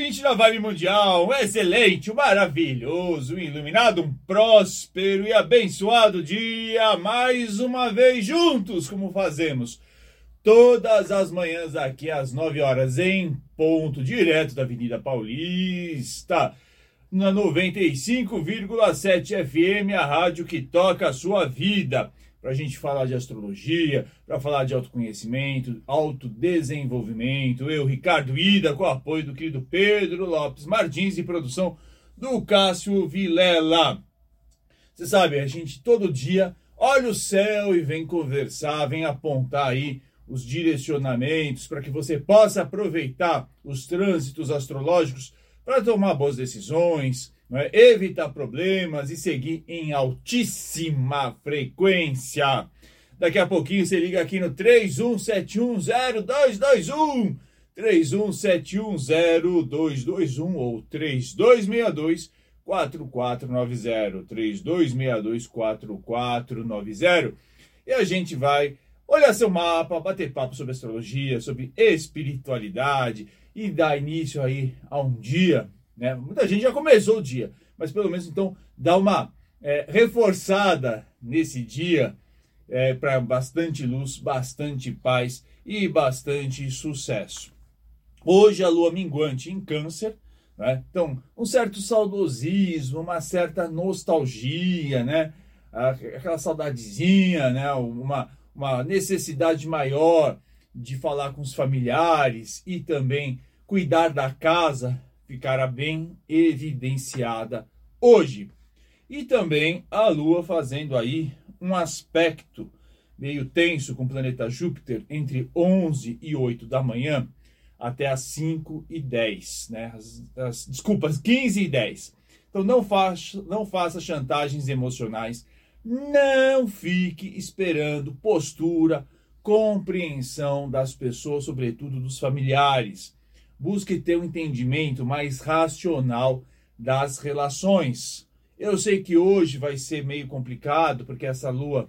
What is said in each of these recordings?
ouvinte da Vibe Mundial, um excelente, um maravilhoso, um iluminado, um próspero e abençoado dia, mais uma vez juntos, como fazemos todas as manhãs aqui às 9 horas em ponto, direto da Avenida Paulista, na 95,7 FM, a rádio que toca a sua vida para a gente falar de astrologia, para falar de autoconhecimento, autodesenvolvimento. Eu, Ricardo Ida, com o apoio do querido Pedro Lopes Martins e produção do Cássio Vilela. Você sabe, a gente todo dia olha o céu e vem conversar, vem apontar aí os direcionamentos para que você possa aproveitar os trânsitos astrológicos para tomar boas decisões, é? evitar problemas e seguir em altíssima frequência. Daqui a pouquinho você liga aqui no 31710221, 31710221 ou 3262 4490, 3262 4490. E a gente vai olhar seu mapa, bater papo sobre astrologia, sobre espiritualidade e dar início aí a um dia né? Muita gente já começou o dia, mas pelo menos então dá uma é, reforçada nesse dia é, para bastante luz, bastante paz e bastante sucesso. Hoje a lua minguante em Câncer, né? então um certo saudosismo, uma certa nostalgia, né? aquela saudadezinha, né? uma, uma necessidade maior de falar com os familiares e também cuidar da casa ficará bem evidenciada hoje. E também a Lua fazendo aí um aspecto meio tenso com o planeta Júpiter entre 11 e 8 da manhã até as 5 e 10, né? As, as, desculpas, 15 e 10. Então não faça, não faça chantagens emocionais, não fique esperando postura, compreensão das pessoas, sobretudo dos familiares busque ter um entendimento mais racional das relações. Eu sei que hoje vai ser meio complicado, porque essa lua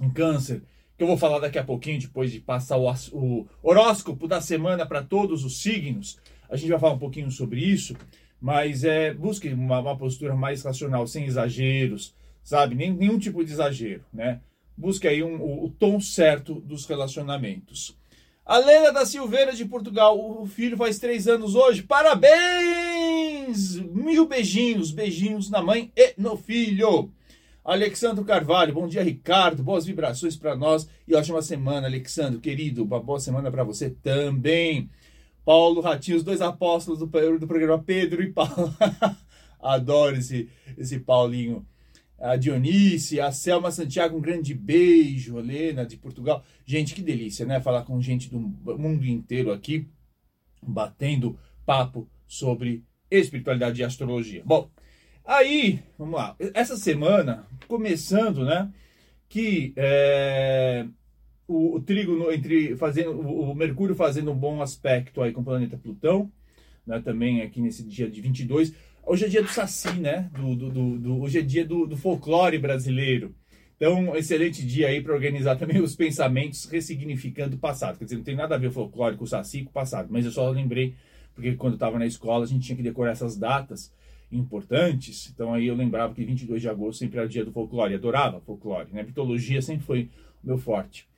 em câncer, que eu vou falar daqui a pouquinho, depois de passar o, o horóscopo da semana para todos os signos, a gente vai falar um pouquinho sobre isso, mas é, busque uma, uma postura mais racional, sem exageros, sabe? Nem, nenhum tipo de exagero, né? Busque aí um, o, o tom certo dos relacionamentos. A da Silveira de Portugal, o filho faz três anos hoje. Parabéns! Mil beijinhos, beijinhos na mãe e no filho. Alexandro Carvalho, bom dia, Ricardo. Boas vibrações para nós e ótima semana, Alexandro, querido. Uma boa semana para você também. Paulo Ratinho, os dois apóstolos do, do programa Pedro e Paulo. Adoro esse, esse Paulinho a Dionice, a Selma Santiago, um grande beijo, Helena de Portugal. Gente, que delícia, né? Falar com gente do mundo inteiro aqui, batendo papo sobre espiritualidade e astrologia. Bom, aí, vamos lá. Essa semana, começando, né? Que é, o, o trigo entre fazendo o, o Mercúrio fazendo um bom aspecto aí com o planeta Plutão, né? Também aqui nesse dia de 22 Hoje é dia do Saci, né? Do, do, do, do hoje é dia do, do folclore brasileiro. Então, excelente dia aí para organizar também os pensamentos ressignificando o passado. Quer dizer, não tem nada a ver o folclore com o Saci com o passado, mas eu só lembrei, porque quando eu estava na escola a gente tinha que decorar essas datas importantes. Então aí eu lembrava que 22 de agosto sempre era o dia do folclore, adorava folclore, né? Mitologia sempre foi o meu forte.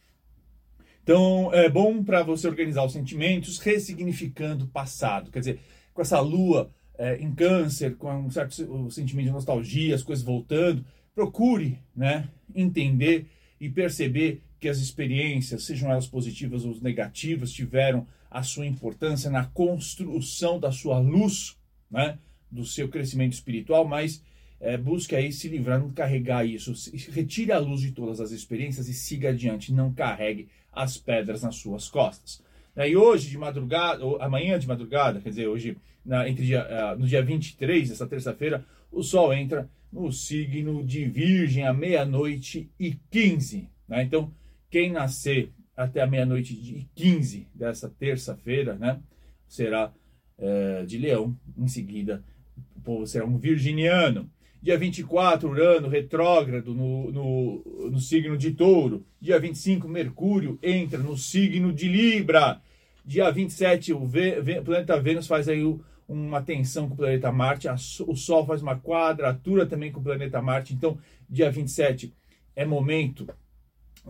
Então é bom para você organizar os sentimentos, ressignificando o passado. Quer dizer, com essa lua é, em câncer, com um certo sentimento de nostalgia, as coisas voltando, procure né, entender e perceber que as experiências, sejam elas positivas ou negativas, tiveram a sua importância na construção da sua luz, né, do seu crescimento espiritual, mas é, busque aí se livrar, não carregar isso. Retire a luz de todas as experiências e siga adiante. Não carregue as pedras nas suas costas. E hoje de madrugada, ou amanhã de madrugada, quer dizer, hoje, na, entre dia, uh, no dia 23, essa terça-feira, o Sol entra no signo de Virgem à meia-noite e 15. Né? Então, quem nascer até a meia-noite e 15 dessa terça-feira, né, será uh, de Leão. Em seguida, o povo será um virginiano. Dia 24, Urano retrógrado no, no, no signo de Touro. Dia 25, Mercúrio entra no signo de Libra. Dia 27, o, v, v, planeta Vênus faz aí o, uma tensão com o planeta Marte, a, o Sol faz uma quadratura também com o planeta Marte, então dia 27 é momento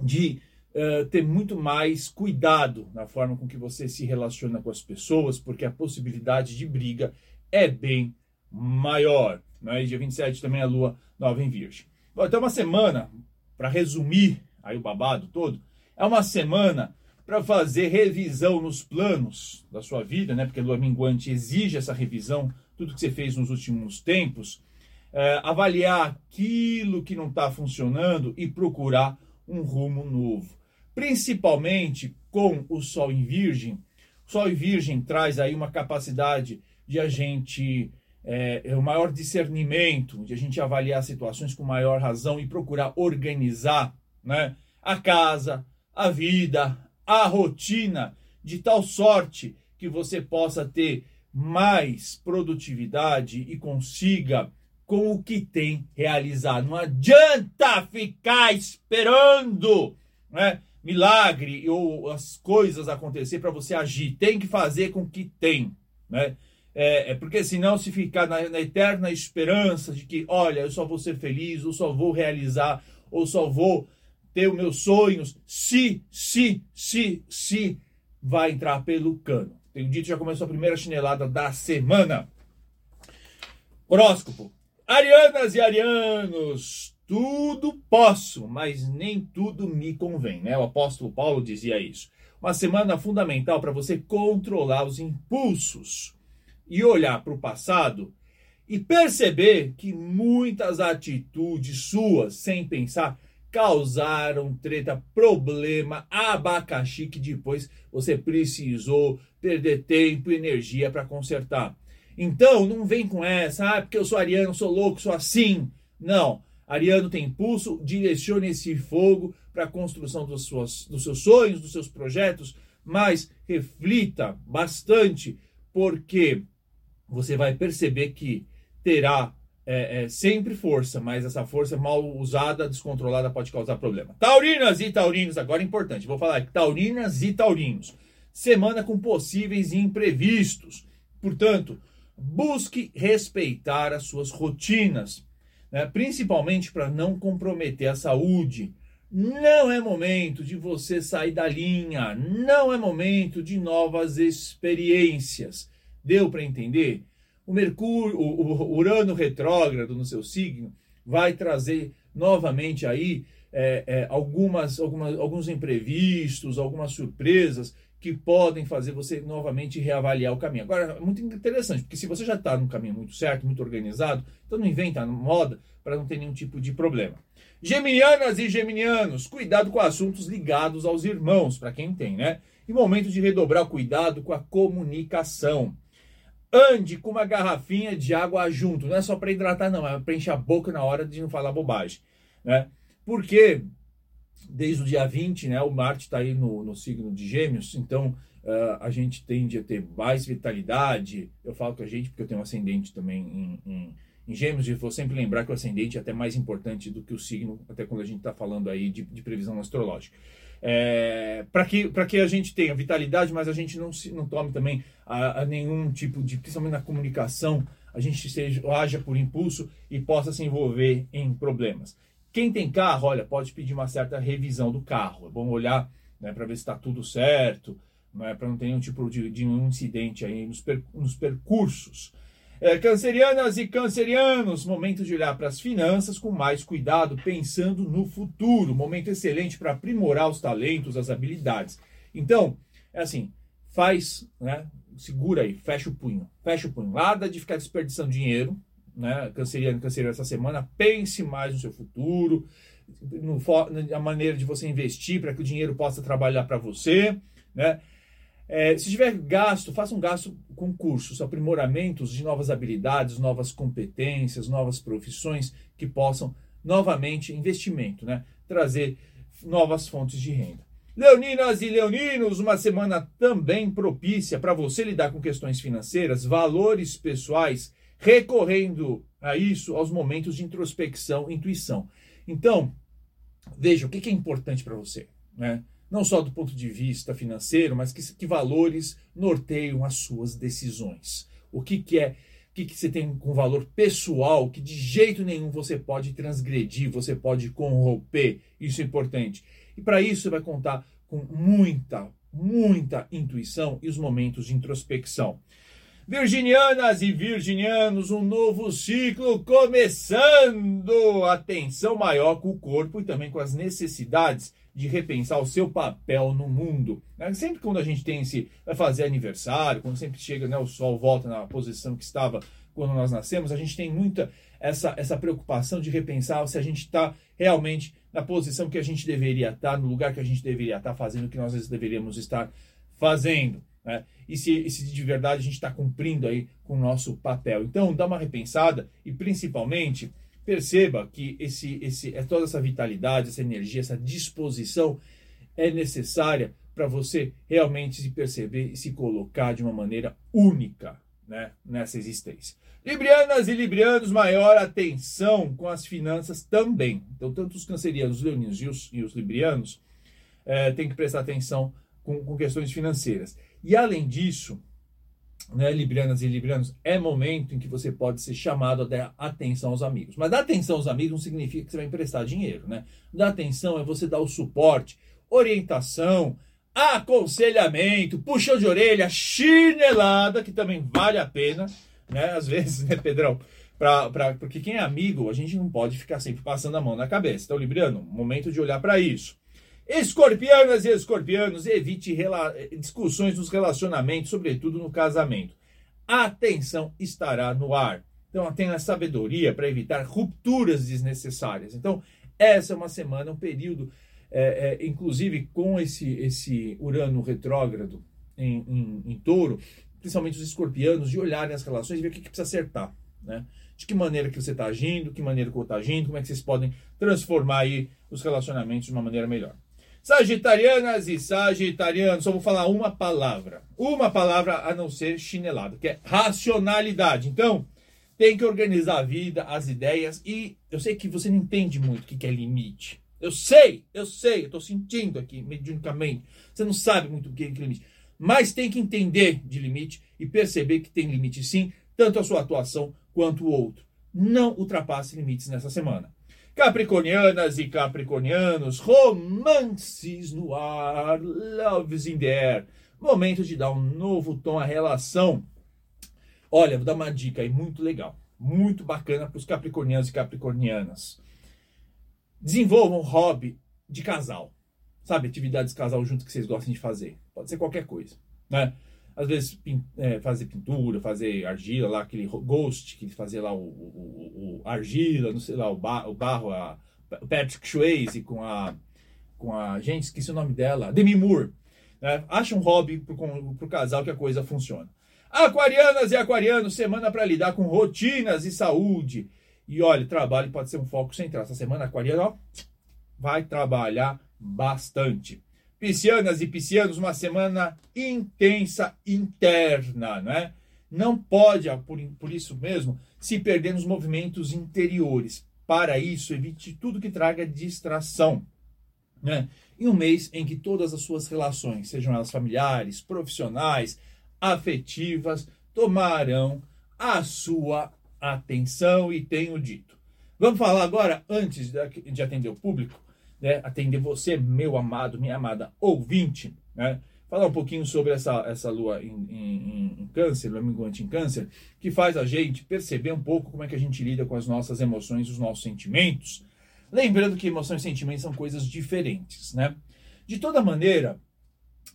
de uh, ter muito mais cuidado na forma com que você se relaciona com as pessoas, porque a possibilidade de briga é bem maior. Né? Dia 27 também a Lua nova em Virgem. Bom, então uma semana, para resumir aí o babado todo, é uma semana para fazer revisão nos planos da sua vida, né? Porque a lua minguante exige essa revisão, tudo que você fez nos últimos tempos, é, avaliar aquilo que não está funcionando e procurar um rumo novo. Principalmente com o Sol em Virgem. O Sol em Virgem traz aí uma capacidade de a gente é, é, o maior discernimento, de a gente avaliar situações com maior razão e procurar organizar né, a casa, a vida, a rotina de tal sorte que você possa ter mais produtividade e consiga com o que tem realizar. Não adianta ficar esperando né, milagre ou as coisas acontecer para você agir. Tem que fazer com o que tem. Né? É, é porque senão se ficar na, na, eterna esperança de que, olha, eu só vou ser feliz, ou só vou realizar, ou só vou ter os meus sonhos, se, se, se, se vai entrar pelo cano. Tenho dito, já começou a primeira chinelada da semana. Horóscopo. Arianas e arianos, tudo posso, mas nem tudo me convém, né? O apóstolo Paulo dizia isso. Uma semana fundamental para você controlar os impulsos e olhar para o passado e perceber que muitas atitudes suas, sem pensar, causaram treta, problema, abacaxi que depois você precisou perder tempo e energia para consertar. Então, não vem com essa, ah, porque eu sou ariano, sou louco, sou assim. Não. Ariano tem impulso, direcione esse fogo para a construção dos, suas, dos seus sonhos, dos seus projetos, mas reflita bastante, porque você vai perceber que terá é, é, sempre força, mas essa força mal usada, descontrolada, pode causar problema. Taurinas e taurinos, agora é importante, vou falar aqui, taurinas e taurinos. Semana com possíveis imprevistos. Portanto, busque respeitar as suas rotinas, né? principalmente para não comprometer a saúde. Não é momento de você sair da linha, não é momento de novas experiências. Deu para entender? O Mercúrio, o, Urano retrógrado no seu signo vai trazer novamente aí é, é, algumas, algumas, alguns imprevistos, algumas surpresas que podem fazer você novamente reavaliar o caminho. Agora, é muito interessante, porque se você já está no caminho muito certo, muito organizado, então não inventa moda para não ter nenhum tipo de problema. Geminianas e geminianos, cuidado com assuntos ligados aos irmãos, para quem tem, né? E momento de redobrar o cuidado com a comunicação. Ande com uma garrafinha de água junto. Não é só para hidratar, não. É para encher a boca na hora de não falar bobagem. Né? Porque desde o dia 20, né, o Marte está aí no, no signo de Gêmeos, então uh, a gente tende a ter mais vitalidade. Eu falo com a gente porque eu tenho um ascendente também em, em, em Gêmeos, e vou sempre lembrar que o ascendente é até mais importante do que o signo, até quando a gente está falando aí de, de previsão astrológica é, para que, que a gente tenha vitalidade, mas a gente não, se, não tome também a, a nenhum tipo de, principalmente na comunicação, a gente seja, haja por impulso e possa se envolver em problemas. Quem tem carro, olha, pode pedir uma certa revisão do carro. É bom olhar né, para ver se está tudo certo, é, para não ter nenhum tipo de, de incidente aí nos, per, nos percursos. É, cancerianas e cancerianos, momento de olhar para as finanças com mais cuidado, pensando no futuro. Momento excelente para aprimorar os talentos, as habilidades. Então, é assim, faz, né? Segura aí, fecha o punho. Fecha o punho. Nada de ficar desperdiçando dinheiro, né? Canceriano, canceriano essa semana, pense mais no seu futuro, no, na maneira de você investir para que o dinheiro possa trabalhar para você, né? É, se tiver gasto, faça um gasto com cursos, aprimoramentos de novas habilidades, novas competências, novas profissões que possam, novamente, investimento, né? trazer novas fontes de renda. Leoninas e leoninos, uma semana também propícia para você lidar com questões financeiras, valores pessoais, recorrendo a isso aos momentos de introspecção, intuição. Então, veja o que é importante para você. Né? Não só do ponto de vista financeiro, mas que, que valores norteiam as suas decisões. o que, que é, o que, que você tem com valor pessoal, que de jeito nenhum você pode transgredir, você pode corromper. Isso é importante. E para isso você vai contar com muita, muita intuição e os momentos de introspecção. Virginianas e virginianos, um novo ciclo começando! Atenção maior com o corpo e também com as necessidades de repensar o seu papel no mundo. Né? Sempre quando a gente tem esse, vai fazer aniversário, quando sempre chega, né, o sol volta na posição que estava quando nós nascemos, a gente tem muita essa, essa preocupação de repensar se a gente está realmente na posição que a gente deveria estar, no lugar que a gente deveria estar fazendo o que nós deveríamos estar fazendo. Né? E, se, e se de verdade a gente está cumprindo aí com o nosso papel. Então, dá uma repensada e principalmente perceba que esse, esse, é toda essa vitalidade, essa energia, essa disposição é necessária para você realmente se perceber e se colocar de uma maneira única né, nessa existência. Librianas e librianos, maior atenção com as finanças também. Então, tanto os cancerianos, os leoninos e os, e os librianos é, têm que prestar atenção com, com questões financeiras. E além disso, né, librianas e librianos, é momento em que você pode ser chamado a dar atenção aos amigos. Mas dar atenção aos amigos não significa que você vai emprestar dinheiro, né? Dar atenção é você dar o suporte, orientação, aconselhamento, puxão de orelha, chinelada, que também vale a pena, né? Às vezes, né, Pedrão? Pra, pra, porque quem é amigo, a gente não pode ficar sempre passando a mão na cabeça. Então, Libriano, momento de olhar para isso. Escorpianas e escorpianos, evite discussões nos relacionamentos, sobretudo no casamento. A atenção estará no ar. Então, tenha sabedoria para evitar rupturas desnecessárias. Então, essa é uma semana, um período, é, é, inclusive com esse, esse Urano retrógrado em, em, em, touro, principalmente os escorpianos, de olharem as relações e ver o que, que precisa acertar. Né? De que maneira que você está agindo, que maneira que eu estou agindo, como é que vocês podem transformar aí os relacionamentos de uma maneira melhor. Sagitarianas e sagitarianos, só vou falar uma palavra. Uma palavra a não ser chinelado, que é racionalidade. Então, tem que organizar a vida, as ideias, e eu sei que você não entende muito o que é limite. Eu sei, eu sei, eu estou sentindo aqui, mediunicamente. Você não sabe muito o que é limite. Mas tem que entender de limite e perceber que tem limite sim, tanto a sua atuação quanto o outro. Não ultrapasse limites nessa semana. Capricornianas e capricornianos, romances no ar, loves in the air. Momento de dar um novo tom à relação. Olha, vou dar uma dica aí muito legal, muito bacana para os capricornianos e capricornianas. Desenvolvam um hobby de casal. Sabe, atividades de casal junto que vocês gostem de fazer. Pode ser qualquer coisa, né? Às vezes é, fazer pintura, fazer argila lá, aquele ghost que fazia lá o, o, o, argila, não sei lá, o, o barro, a, o Patrick Swayze com a, com a, gente, esqueci o nome dela, Demi Moore. Né? Acha um hobby pro, pro casal que a coisa funciona. Aquarianas e aquarianos, semana para lidar com rotinas e saúde. E olha, trabalho pode ser um foco central. Essa semana, aquariano, ó, vai trabalhar bastante. Piscianas e piscianos, uma semana intensa interna, né? Não pode, ah, por, por isso mesmo, se perder nos movimentos interiores. Para isso, evite tudo que traga distração. Né? Em um mês em que todas as suas relações, sejam elas familiares, profissionais, afetivas, tomarão a sua atenção e tenho dito. Vamos falar agora, antes de atender o público, né, atender você, meu amado, minha amada ouvinte, né, falar um pouquinho sobre essa, essa lua em, em, em câncer, lua minguante em câncer, que faz a gente perceber um pouco como é que a gente lida com as nossas emoções, os nossos sentimentos. Lembrando que emoções e sentimentos são coisas diferentes, né? De toda maneira,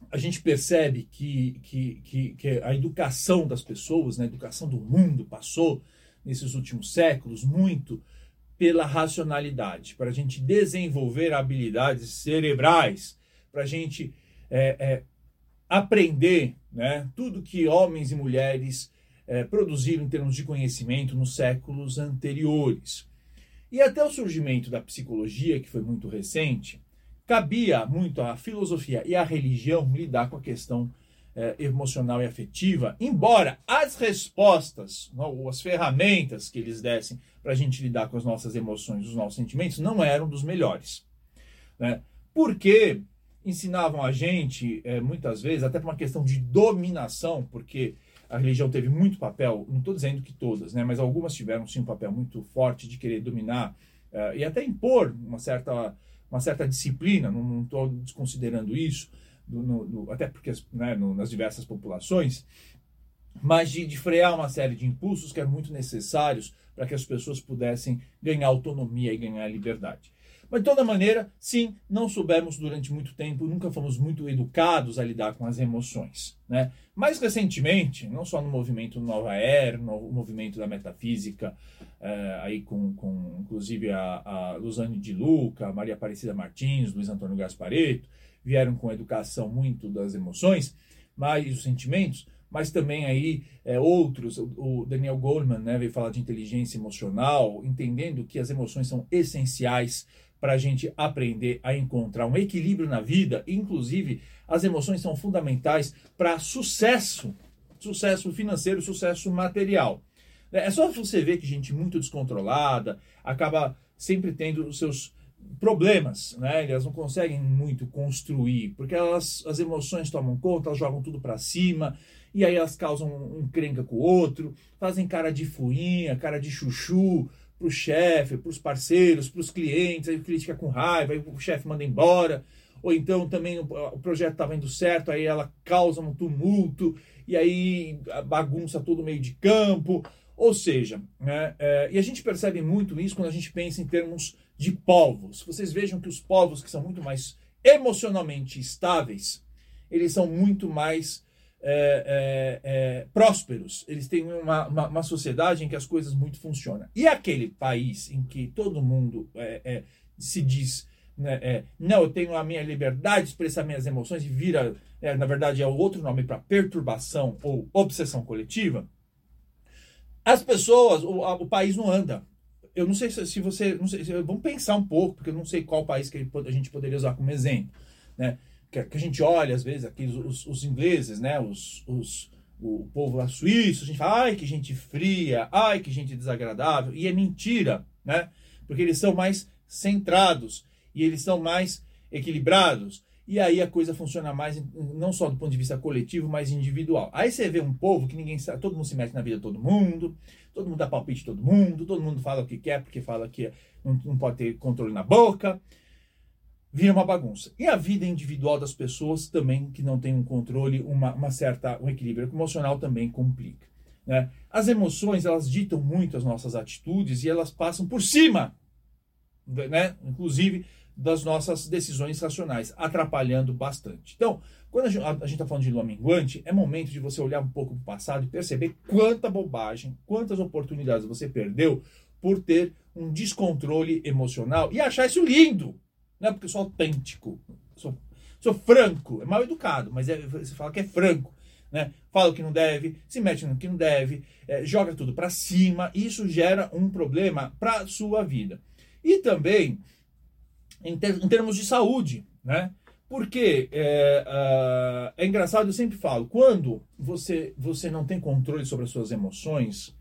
a gente percebe que, que, que, que a educação das pessoas, né, a educação do mundo passou nesses últimos séculos muito pela racionalidade, para a gente desenvolver habilidades cerebrais, para a gente é, é, aprender né, tudo que homens e mulheres é, produziram em termos de conhecimento nos séculos anteriores. E até o surgimento da psicologia, que foi muito recente, cabia muito à filosofia e à religião lidar com a questão é, emocional e afetiva, embora as respostas ou as ferramentas que eles dessem para a gente lidar com as nossas emoções, os nossos sentimentos, não eram dos melhores. Né? Porque ensinavam a gente, é, muitas vezes, até por uma questão de dominação, porque a religião teve muito papel, não estou dizendo que todas, né, mas algumas tiveram sim um papel muito forte de querer dominar uh, e até impor uma certa, uma certa disciplina, não estou desconsiderando isso, do, no, do, até porque né, no, nas diversas populações, mas de, de, frear uma série de impulsos que eram muito necessários para que as pessoas pudessem ganhar autonomia e ganhar liberdade. Mas de toda maneira, sim, não soubemos durante muito tempo, nunca fomos muito educados a lidar com as emoções. Né? Mais recentemente, não só no movimento Nova Era, no movimento da metafísica, é, aí com, com inclusive a, a Luzane de Luca, Maria Aparecida Martins, Luiz Antônio Gaspareto, vieram com educação muito das emoções, mas os sentimentos, mas também aí é, outros, o Daniel Goleman né, veio falar de inteligência emocional, entendendo que as emoções são essenciais para a gente aprender a encontrar um equilíbrio na vida, inclusive as emoções são fundamentais para sucesso, sucesso financeiro, sucesso material. É só você ver que gente muito descontrolada acaba sempre tendo os seus problemas, né? Elas não conseguem muito construir, porque elas, as emoções tomam conta, elas jogam tudo para cima, e aí elas causam um encrenca com o outro, fazem cara de fuinha, cara de chuchu pro chefe, pros parceiros, pros clientes, aí o cliente fica com raiva, aí o chefe manda embora, ou então também o, o projeto estava indo certo, aí ela causa um tumulto, e aí bagunça todo meio de campo, ou seja, né, é, e a gente percebe muito isso quando a gente pensa em termos de povos. Vocês vejam que os povos que são muito mais emocionalmente estáveis, eles são muito mais é, é, é, prósperos. Eles têm uma, uma, uma, sociedade em que as coisas muito funcionam. E aquele país em que todo mundo é, é, se diz né, é, não, eu tenho a minha liberdade de expressar minhas emoções e vira, na verdade, é outro nome para perturbação ou obsessão coletiva as pessoas, o, a, o país não anda. Eu não sei se, se você. Sei, se, vamos pensar um pouco, porque eu não sei qual país que a gente poderia usar como exemplo. Né? Que, que a gente olha, às vezes, aqui os, os ingleses, né? os, os, o povo lá suíço, a gente fala, ai, que gente fria, ai, que gente desagradável. E é mentira, né? Porque eles são mais centrados e eles são mais equilibrados. E aí a coisa funciona mais, não só do ponto de vista coletivo, mas individual. Aí você vê um povo que ninguém sabe, todo mundo se mete na vida de todo mundo, todo mundo dá palpite de todo mundo, todo mundo fala o que quer porque fala que não, não pode ter controle na boca. Vira uma bagunça. E a vida individual das pessoas também, que não tem um controle, uma, uma certa, um equilíbrio emocional também complica. Né? As emoções, elas ditam muito as nossas atitudes e elas passam por cima, né? inclusive das nossas decisões racionais, atrapalhando bastante. Então, quando a gente está falando de lua minguante, é momento de você olhar um pouco para o passado e perceber quanta bobagem, quantas oportunidades você perdeu por ter um descontrole emocional e achar isso lindo. Não é porque eu sou autêntico, sou, sou franco, é mal educado, mas é, você fala que é franco. Né? Fala o que não deve, se mete no que não deve, é, joga tudo para cima, isso gera um problema para sua vida. E também em, ter, em termos de saúde, né? Porque é, uh, é engraçado, eu sempre falo, quando você, você não tem controle sobre as suas emoções,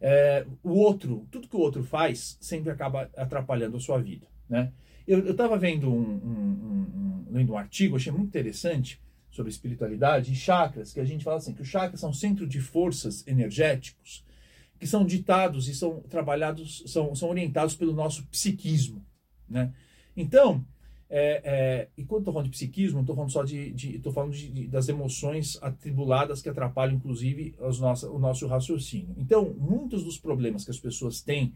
é, o outro, tudo que o outro faz, sempre acaba atrapalhando a sua vida, né? Eu estava vendo um, um, um, lendo um artigo, achei muito interessante, sobre espiritualidade e chakras, que a gente fala assim, que os chakras são centros de forças energéticos que são ditados e são trabalhados, são, são orientados pelo nosso psiquismo, né? Então, é, é, e quando estou falando de psiquismo, estou falando só de. Estou falando de, de, das emoções atribuladas que atrapalham, inclusive, as nossa, o nosso raciocínio. Então, muitos dos problemas que as pessoas têm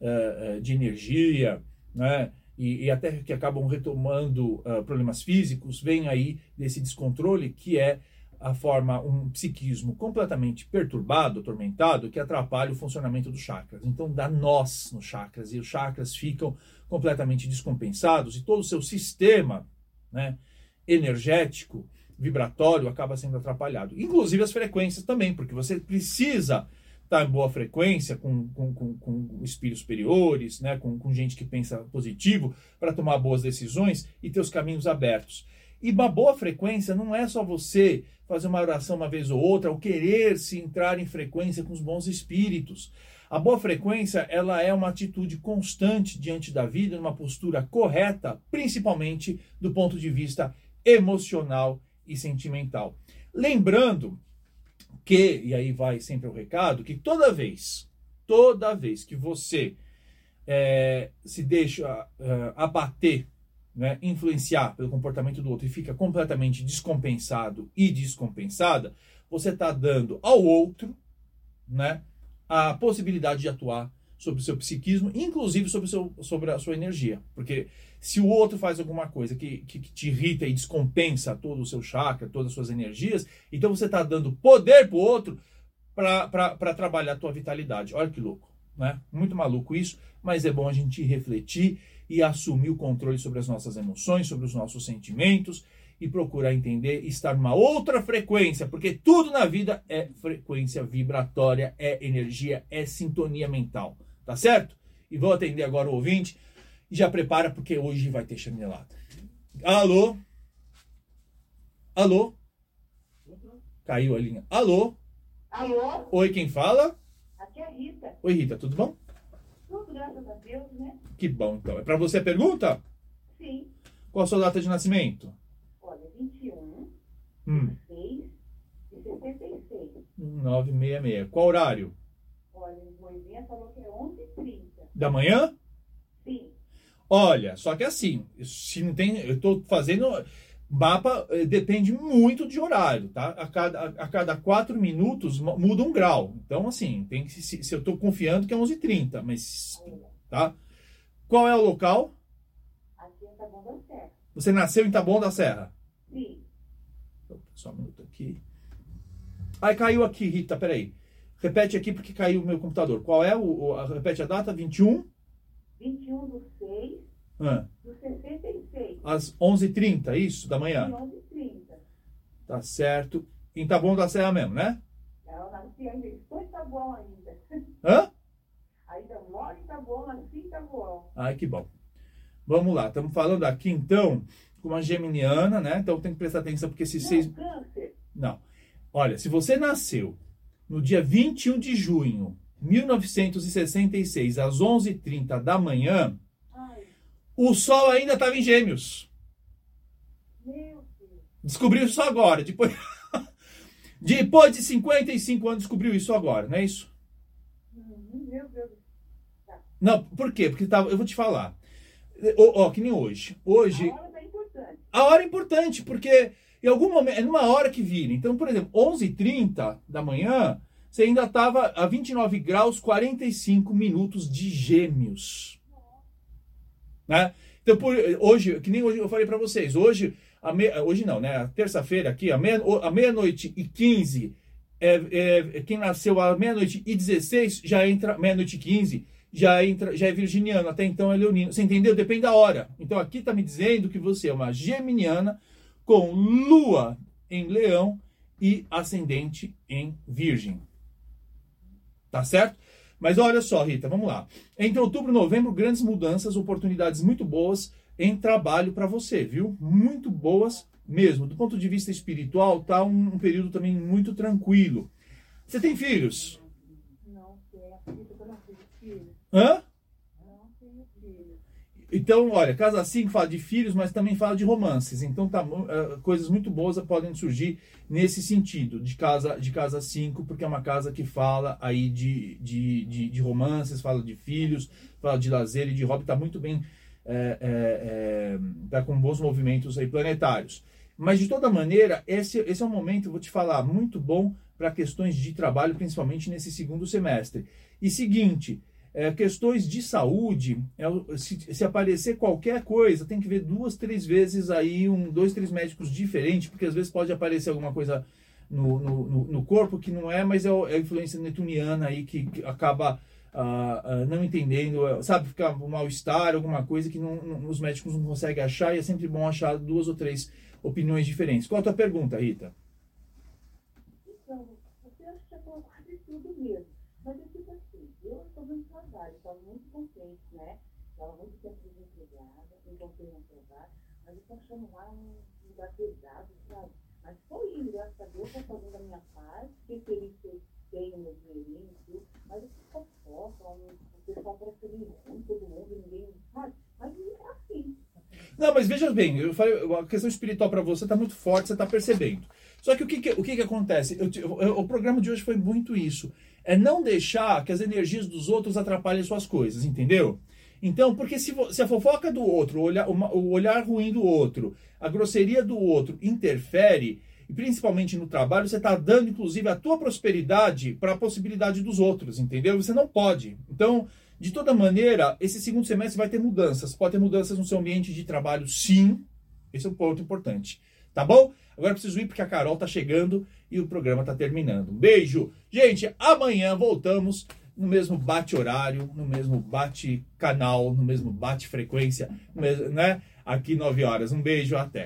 uh, de energia, né, e, e, até que acabam retomando uh, problemas físicos, vem aí desse descontrole que é a forma, um psiquismo completamente perturbado, atormentado, que atrapalha o funcionamento dos chakras. Então dá nós nos chakras e os chakras ficam completamente descompensados e todo o seu sistema né, energético, vibratório, acaba sendo atrapalhado. Inclusive as frequências também, porque você precisa estar em boa frequência com, com, com, com espíritos superiores, né, com, com gente que pensa positivo, para tomar boas decisões e ter os caminhos abertos. E uma boa frequência não é só você fazer uma oração uma vez ou outra, ou querer se entrar em frequência com os bons espíritos. A boa frequência, ela é uma atitude constante diante da vida, uma postura correta, principalmente do ponto de vista emocional e sentimental. Lembrando que, e aí vai sempre o recado, que toda vez, toda vez que você é, se deixa uh, abater, né, influenciar pelo comportamento do outro e fica completamente descompensado e descompensada, você está dando ao outro né, a possibilidade de atuar sobre o seu psiquismo, inclusive sobre, seu, sobre a sua energia. Porque se o outro faz alguma coisa que, que, que te irrita e descompensa todo o seu chakra, todas as suas energias, então você está dando poder para o outro para trabalhar a tua vitalidade. Olha que louco, né? Muito maluco isso, mas é bom a gente refletir e assumir o controle sobre as nossas emoções, sobre os nossos sentimentos e procurar entender e estar numa outra frequência, porque tudo na vida é frequência vibratória, é energia, é sintonia mental, tá certo? E vou atender agora o ouvinte e já prepara porque hoje vai ter chinelada. Alô? Alô? Caiu a linha. Alô? Alô? Oi, quem fala? Aqui é a Rita. Oi, Rita, tudo bom? Tudo graças a Deus, né? Que bom, então. É para você a pergunta? Sim. Qual a sua data de nascimento? Olha, 21, Hum, 6 e 66. 966. Qual horário? Olha, o Moisinha falou que é 11h30. Da manhã? Olha, só que assim, se não tem, eu estou fazendo mapa eh, depende muito de horário, tá? A cada, a, cada quatro minutos mu- muda um grau. Então, assim, tem que se, se eu estou confiando que é 11h30, mas tá? Qual é o local? aqui é Taboão da Serra. Você nasceu em Taboão da Serra? Sim. Só um minuto aqui. Ai, caiu aqui, Rita, peraí. Repete aqui porque caiu o meu computador. Qual é o, o- a, repete a data? 21 21 do 6 ah, do 66. às 11h30, é isso? Da manhã? 11h30. Tá certo. Em Taboão da Serra mesmo, né? Ela nasci ainda, estou em Taboão ainda. Hã? Ainda moro em Taboão, nasci em Taboão. Ai, que bom. Vamos lá, estamos falando aqui então com uma geminiana, né? Então tem que prestar atenção porque se vocês. Não, câncer. Não. Olha, se você nasceu no dia 21 de junho 1966, às 11h30 da manhã, Ai, o Sol ainda estava em Gêmeos. meu Deus. Descobriu isso agora. Depois, depois de 55 anos, descobriu isso agora, não é isso? Uhum, Meu Deus. Não, por quê? Porque tava, eu vou te falar. Ó, que nem hoje. Hoje, A hora tá importante. a hora é importante, porque em algum momento, é numa hora que vira. Então, por exemplo, 11h30 da manhã, você ainda estava a 29 graus 45 minutos de gêmeos. Né? Então, por, hoje, que nem hoje eu falei para vocês, hoje, me, hoje não, né? Terça-feira aqui, meia- a meia-noite e 15, é, é, quem nasceu à meia-noite e 16 já entra, meia-noite e 15, já entra, já é virginiano, até então é leonino. Você entendeu? Depende da hora. Então aqui está me dizendo que você é uma geminiana com lua em leão e ascendente em virgem. Tá certo? Mas olha só, Rita, vamos lá. Entre outubro e novembro, grandes mudanças, oportunidades muito boas em trabalho para você, viu? Muito boas mesmo. Do ponto de vista espiritual, tá um, um período também muito tranquilo. Você tem filhos? Não não tenho filho. Hã? Então, olha, casa 5 fala de filhos, mas também fala de romances. Então, tá, eh, coisas muito boas podem surgir nesse sentido, de casa de casa 5, porque é uma casa que fala aí de, de, de, de romances, fala de filhos, fala de lazer e de hobby, tá muito bem, é, é, é, com bons movimentos aí planetários. Mas, de toda maneira, esse, esse é um momento, vou te falar, muito bom para questões de trabalho, principalmente nesse segundo semestre. E seguinte, é, questões de saúde, é, se, se aparecer qualquer coisa, tem que ver duas, três vezes aí, um, dois, três médicos diferentes, porque às vezes pode aparecer alguma coisa no, no, no- corpo que não é, mas é, é a influência netuniana aí que, que acaba ah, ah, não entendendo, eh, sabe, ficar um mal-estar, alguma coisa que não, não- os médicos não conseguem achar, e é sempre bom achar duas ou três opiniões diferentes. Qual a tua pergunta, Rita? Então, você acha que já falou quase tudo mesmo. Mas eu fico assim, eu estou no estava muito contente, né? Estava muito tempo desempregada, encontrei um trabalho, mas eu estou achando lá um lugar pesado, sabe? Mas estou indo, graças a Deus, estou fazendo a minha parte, fiquei feliz que eu tenho meu dinheirinho e tudo, mas eu fico um- o pessoal parece ruim, todo mundo, ninguém, sabe? Mas é assim. Não, mas veja bem, eu falei, a questão espiritual para você está muito forte, você está percebendo. Só que o que, que o que, que acontece? Eu, eu, o programa de hoje foi muito isso. É não deixar que as energias dos outros atrapalhem suas coisas, entendeu? Então, porque se, se a fofoca do outro, o olhar, o olhar ruim do outro, a grosseria do outro interfere, e principalmente no trabalho, você está dando, inclusive, a tua prosperidade para a possibilidade dos outros, entendeu? Você não pode. Então, de toda maneira, esse segundo semestre vai ter mudanças. Pode ter mudanças no seu ambiente de trabalho, sim. Esse é um ponto importante. Tá bom? Agora preciso ir porque a Carol tá chegando e o programa tá terminando. Um beijo. Gente, amanhã voltamos no mesmo bate-horário, no mesmo bate-canal, no mesmo bate-frequência, né? Aqui 9 horas. Um beijo, até.